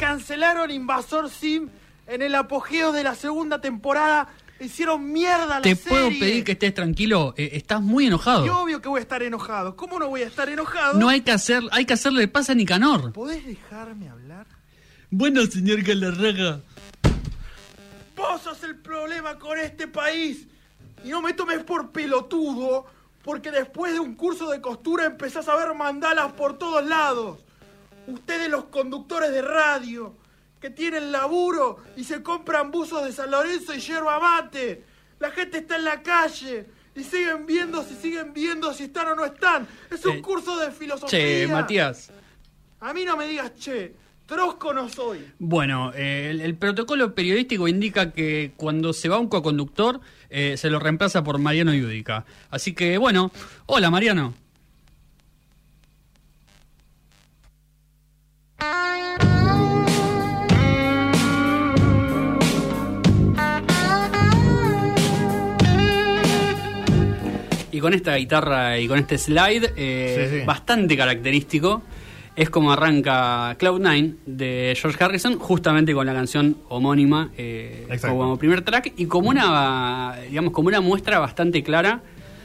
Cancelaron Invasor Sim en el apogeo de la segunda temporada. Hicieron mierda la Te serie. puedo pedir que estés tranquilo. eh, estás muy enojado. Y obvio que voy a estar enojado. ¿Cómo no voy a estar enojado? No hay que hacer, hay que hacerle pasa a Nicanor. ¿Podés dejarme hablar? Bueno, señor Galarraga. Vos sos el problema con este país. Y no me tomes por pelotudo, porque después de un curso de costura empezás a ver mandalas por todos lados. Ustedes los conductores de radio, que tienen laburo y se compran buzos de San Lorenzo y yerba mate. La gente está en la calle y siguen viendo si siguen viendo si están o no están. Es un Eh, curso de filosofía. Che, Matías. A mí no me digas che, trosco no soy. Bueno, eh, el, el protocolo periodístico indica que cuando se va un coconductor eh, se lo reemplaza por Mariano Yudica. Así que, bueno, hola Mariano. Y con esta guitarra y con este slide, eh, Sí, sí. bastante característico, es como arranca Cloud9 de George Harrison, justamente con la canción homónima eh, como primer track y como una, digamos, como una muestra bastante clara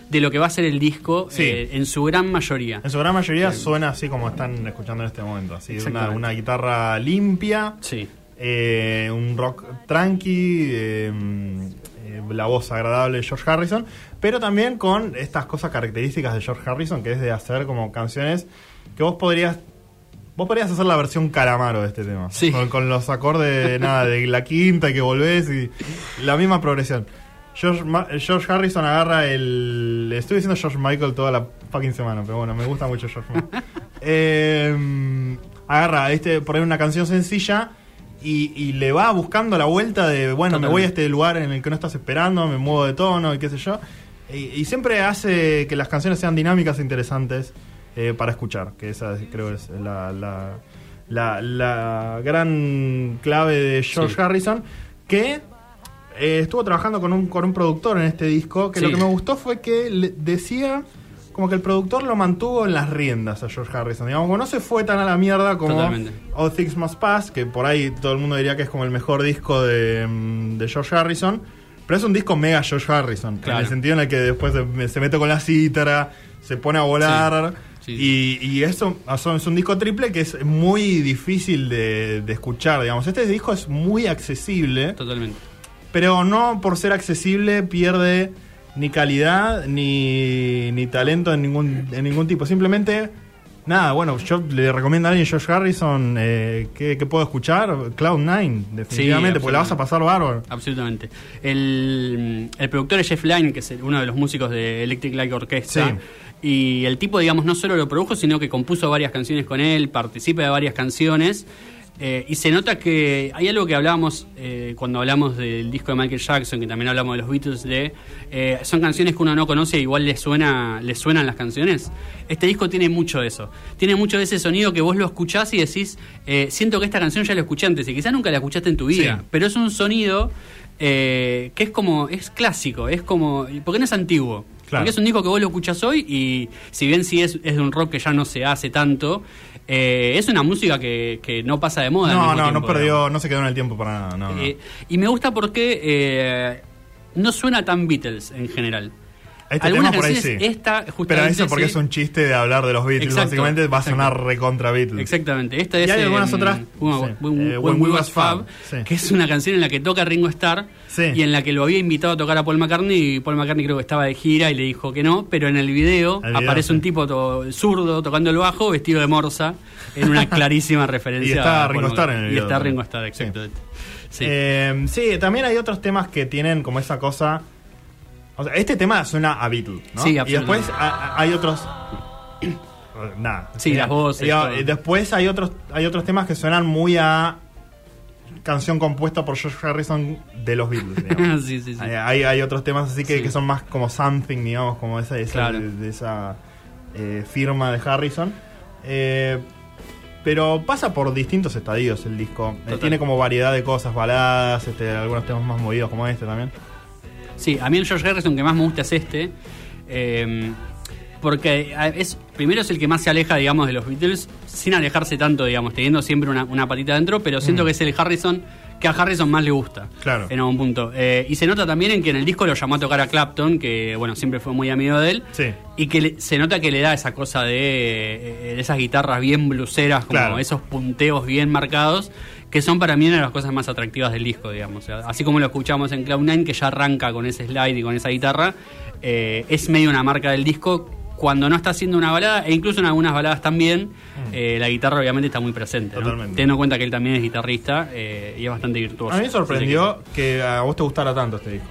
de lo que va a ser el disco Sí. eh, en su gran mayoría. En su gran mayoría suena así como están escuchando en este momento. Así, una, una guitarra limpia, Sí. un rock tranqui, la voz agradable de George Harrison, pero también con estas cosas características de George Harrison, que es de hacer como canciones que vos podrías... Vos podrías hacer la versión calamaro de este tema. Sí. Con, con los acordes nada, de la quinta y que volvés y la misma progresión. George, Ma- George Harrison agarra el. Estoy diciendo George Michael toda la fucking semana, pero bueno, me gusta mucho George Michael. Eh, agarra este, por ahí una canción sencilla y, y le va buscando la vuelta de, bueno, me voy a este lugar en el que no estás esperando, me muevo de tono y qué sé yo. Y, y siempre hace que las canciones sean dinámicas e interesantes eh, para escuchar, que esa creo es la, la, la, la gran clave de George Sí. Harrison, que eh, estuvo trabajando con un, con un productor en este disco, que Sí. lo que me gustó fue que le decía como que el productor lo mantuvo en las riendas a George Harrison. Digamos, como no se fue tan a la mierda como Totalmente. All Things Must Pass, que por ahí todo el mundo diría que es como el mejor disco de, mm, de George Harrison. Pero es un disco mega George Harrison, Claro. en el sentido en el que después se, se mete con la cítara, se pone a volar. Sí, Y, y eso es un disco triple que es muy difícil de, de escuchar, digamos. Este disco es muy accesible. Totalmente. Pero no por ser accesible pierde ni calidad ni, ni talento en ningún, en ningún tipo. Simplemente, nada, bueno, yo le recomiendo a alguien, Josh Harrison, eh, que, que puedo escuchar, Cloud9, definitivamente, porque la vas a pasar bárbaro. Absolutamente. El, el productor es Jeff Lynne, que es uno de los músicos de Electric Light Orchestra. Sí. Y el tipo, digamos, no solo lo produjo, sino que compuso varias canciones con él, participa de varias canciones. Eh, y se nota que hay algo que hablábamos eh, cuando hablamos del disco de Michael Jackson, que también hablamos de los Beatles, de eh, son canciones que uno no conoce, igual le suena, le suenan las canciones. Este disco tiene mucho de eso. Tiene mucho de ese sonido que vos lo escuchás y decís, eh, siento que esta canción ya la escuché antes, y quizás nunca la escuchaste en tu vida, Sí. pero es un sonido que es como, es clásico, es como, porque no es antiguo. Claro. Porque es un disco que vos lo escuchás hoy y si bien sí es, es de un rock que ya no se hace tanto, eh, es una música que, que no pasa de moda. No, no, tiempo, no perdió, digamos. no se quedó en el tiempo para nada. No, no. Eh, y me gusta porque eh, no suena tan Beatles en general. Este Algunas tema por ahí sí. esta Pero justamente eso porque sí. es un chiste de hablar de los Beatles, Exacto, básicamente va a exacto. sonar recontra Beatles. Exactamente. Esta Y es hay algunas em, otras, When, sí. When- Eh, When We Was Fab, sí. que es una canción en la que toca Ringo Starr Sí. y en la que lo había invitado a tocar a Paul McCartney y Paul McCartney creo que estaba de gira y le dijo que no, pero en el video, El video, aparece sí. un tipo to- zurdo tocando el bajo vestido de morsa en una clarísima referencia. Y está Ringo Starr en el video Y está también. Ringo Starr, exactamente. Sí. Eh, sí, también hay otros temas que tienen como esa cosa. O sea, este tema suena a Beatles, ¿no? Sí, Y después a- a- hay otros. Nada. Sí, las voces, Y, todo. y después hay otros, hay otros temas que suenan muy a canción compuesta por George Harrison de los Beatles. sí, sí, sí. Hay, hay, otros temas así que, que son más como something, digamos, como esa, esa, Claro. de, esa eh, firma de Harrison. Eh, pero pasa por distintos estadios el disco. Eh, tiene como variedad de cosas, baladas, este, algunos temas más movidos como este también. Sí, a mí el George Harrison que más me gusta es este. eh, porque es primero es el que más se aleja, digamos, de los Beatles, sin alejarse tanto, digamos, teniendo siempre una, una patita dentro, pero siento Mm. que es el Harrison que a Harrison más le gusta. Claro. En algún punto. Eh, y se nota también en que en el disco lo llamó a tocar a Clapton, que, bueno, siempre fue muy amigo de él. Sí. Y que le- se nota que le da esa cosa de, eh, de esas guitarras bien bluseras, como Claro. esos punteos bien marcados, que son para mí una de las cosas más atractivas del disco, digamos. Así como lo escuchamos en Cloud9, que ya arranca con ese slide y con esa guitarra, eh, es medio una marca del disco. Cuando no está haciendo una balada, e incluso en algunas baladas también, eh, la guitarra obviamente está muy presente. ¿no? Mm. Totalmente. Teniendo en cuenta que él también es guitarrista eh, y es bastante virtuoso. A mí me sorprendió que a vos te gustara tanto este disco.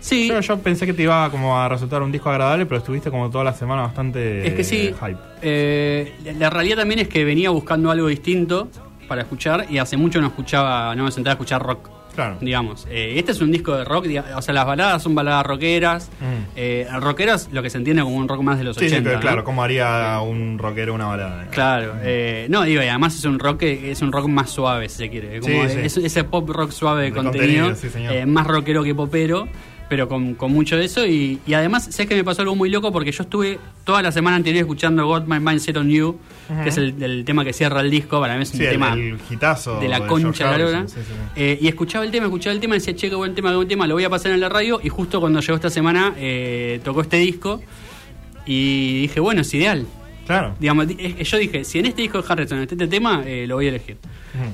Sí, Yo, yo pensé que te iba como a resultar un disco agradable, pero estuviste como toda la semana bastante Es que sí. hype. eh, la realidad también es que venía buscando algo distinto para escuchar y hace mucho no escuchaba, no me sentaba a escuchar rock. Claro. Digamos, Eh, este es un disco de rock, o sea, las baladas son baladas rockeras. Mm. Eh, rockeras, lo que se entiende como un rock más de los Sí, sí, 80. pero ¿no? claro, ¿cómo haría un rockero una balada? Claro, eh, no, digo, y además es un rock es un rock más suave, si se quiere. Como Sí, sí. es- ese pop rock suave de, De contenido, contenido, sí, eh, más rockero que popero, pero con, con mucho de eso. Y, y además, ¿sabes que me pasó algo muy loco? Porque yo estuve toda la semana anterior escuchando Got My Mind Set on You, que es el, el tema que cierra el disco, para mí es un Sí, el, tema el hitazo de la concha de la lora. sí, sí, sí. Eh, y escuchaba el tema, escuchaba el tema, decía, che, qué buen tema, qué buen tema, lo voy a pasar en la radio. Y justo cuando llegó esta semana, eh, tocó este disco. Y dije, bueno, es ideal. Claro. Digamos, di- eh, yo dije, si en este disco de Harrison está este tema, eh, lo voy a elegir.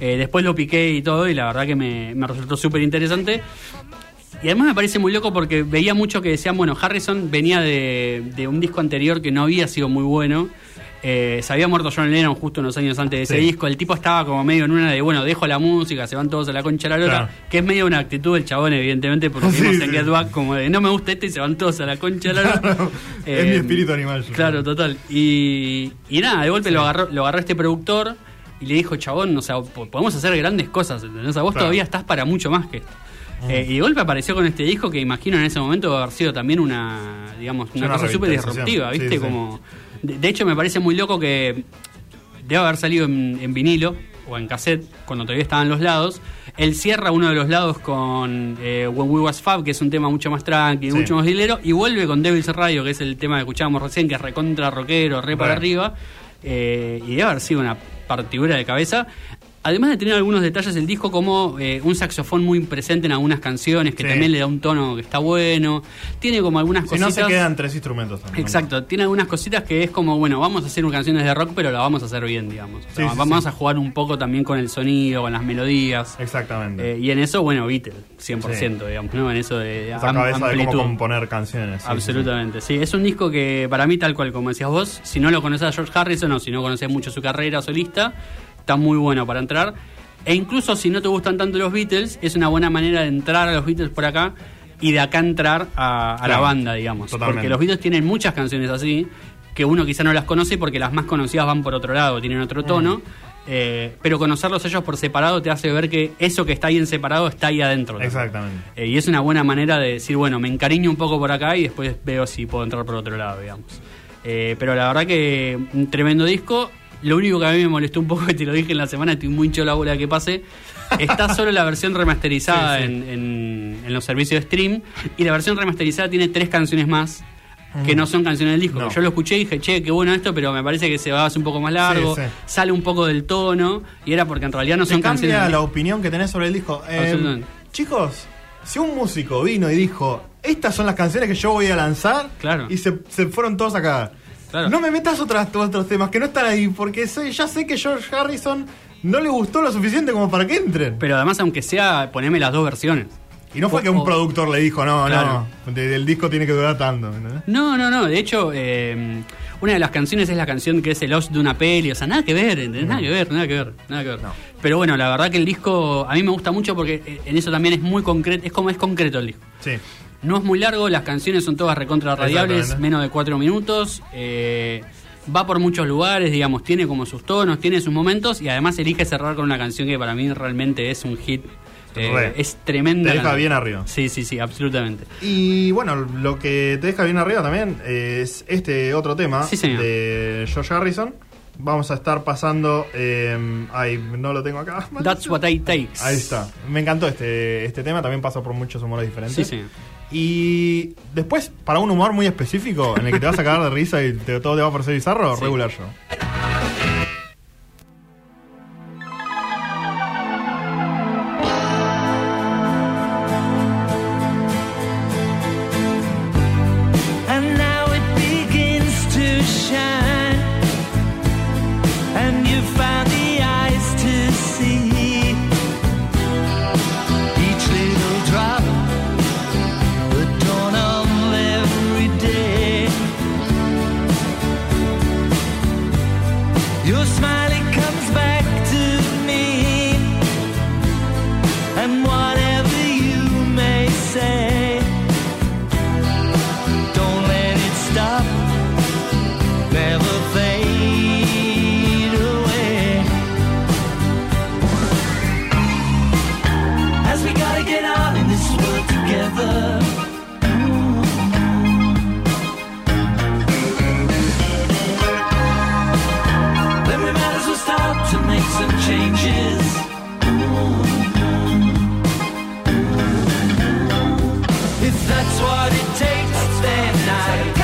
Eh, después lo piqué y todo, y la verdad que me, me resultó súper interesante. Y además me parece muy loco porque veía mucho que decían, bueno, Harrison venía de, de un disco anterior que no había sido muy bueno. Eh, se había muerto John Lennon justo unos años antes de ese Sí. disco. El tipo estaba como medio en una de, bueno, dejo la música, se van todos a la concha de la lora. Claro. Que es medio una actitud del chabón, evidentemente, porque vimos sí. en Get Back como de, no me gusta este y se van todos a la concha de la lora. es mi Eh, espíritu animal. yo Claro, total. Y, y nada, de golpe lo, agarró, lo agarró este productor y le dijo, chabón, o sea, po- podemos hacer grandes cosas, ¿entendés? O sea, vos Claro. todavía estás para mucho más que esto. Eh, y de golpe apareció con este disco que imagino en ese momento haber sido también una, digamos, una, una cosa súper disruptiva, ¿viste? Sí, sí. Como, de, de hecho, me parece muy loco que debe haber salido en, en vinilo o en cassette cuando todavía estaban los lados. Él cierra uno de los lados con eh, When We Was Fab, que es un tema mucho más tranqui, Sí. mucho más hilero, y vuelve con Devil's Radio, que es el tema que escuchábamos recién, que es recontra rockero, re para arriba, eh, y debe haber sido una partidura de cabeza. Además de tener algunos detalles del disco como eh, un saxofón muy presente en algunas canciones, que Sí. también le da un tono que está bueno. Tiene como algunas Si no cositas. se quedan tres instrumentos también. Exacto, tiene algunas cositas que es como, bueno, vamos a hacer canciones de rock, pero la vamos a hacer bien, digamos. O sea, Sí, sí, vamos a jugar un poco también con el sonido, con las melodías. Exactamente. Eh, y en eso, bueno, Beatles, 100%, digamos, ¿no? En eso de Esa am- cabeza de amplitud. cómo componer canciones. Absolutamente, sí. Es un disco que para mí, tal cual como decías vos, si no lo conoces a George Harrison o si no conoces mucho su carrera solista, está muy bueno para entrar. E incluso si no te gustan tanto los Beatles, es una buena manera de entrar a los Beatles por acá y de acá entrar a, a la banda, digamos. totalmente. Porque los Beatles tienen muchas canciones así, que uno quizá no las conoce porque las más conocidas van por otro lado, tienen otro tono. Mm. eh, pero conocerlos ellos por separado te hace ver que eso que está ahí en separado está ahí adentro. Exactamente. Eh, y es una buena manera de decir, bueno, me encariño un poco por acá y después veo si puedo entrar por otro lado, digamos. Eh, pero la verdad que un tremendo disco. Lo único que a mí me molestó un poco, que te lo dije en la semana, estoy muy hincho la bola de que pase. Está solo la versión remasterizada Sí, sí. En, en- en los servicios de stream. Y la versión remasterizada tiene tres canciones más que no son canciones del disco. No. Yo lo escuché y dije, che, qué bueno esto, pero me parece que se va a hacer un poco más largo, Sí, sale un poco del tono. Y era porque en realidad no Te son canciones. cambia del la opinión que tenés sobre el disco. Eh, chicos, si un músico vino y dijo, estas son las canciones que yo voy a lanzar, Claro. y se, se fueron todos a cagar. Claro. No me metas otras, otros temas que no están ahí, porque sé- ya sé que George Harrison no le gustó lo suficiente como para que entren. Pero además, aunque sea, poneme las dos versiones. y no fue o- que un o- productor le dijo, no, Claro. no, del disco tiene que durar tanto. ¿entendés? No, no, no. De hecho, eh, una de las canciones es la canción que es el host de una peli. O sea, nada que ver, ¿entendés? Nada que ver, nada que ver, nada que ver. No. Pero bueno, la verdad que el disco a mí me gusta mucho porque eh, en eso también es muy concreto. Es como es concreto el disco. Sí. No es muy largo, las canciones son todas recontra radiables, menos de cuatro minutos. eh, va por muchos lugares, digamos, tiene como sus tonos, tiene sus momentos y además elige cerrar con una canción que para mí realmente es un hit. eh, es tremenda. Te deja bien arriba. Sí, sí, sí, absolutamente. Y bueno, lo que te deja bien arriba también es este otro tema Sí, de George Harrison. Vamos a estar pasando. eh, ay, no lo tengo acá. That's what I takes. Ahí está. Me encantó este, este tema. También pasa por muchos humores diferentes. Sí, sí. Y después, para un humor muy específico, en el que te vas a cagar de risa y te- todo te va a parecer bizarro, Sí. regular show. what it takes, then I.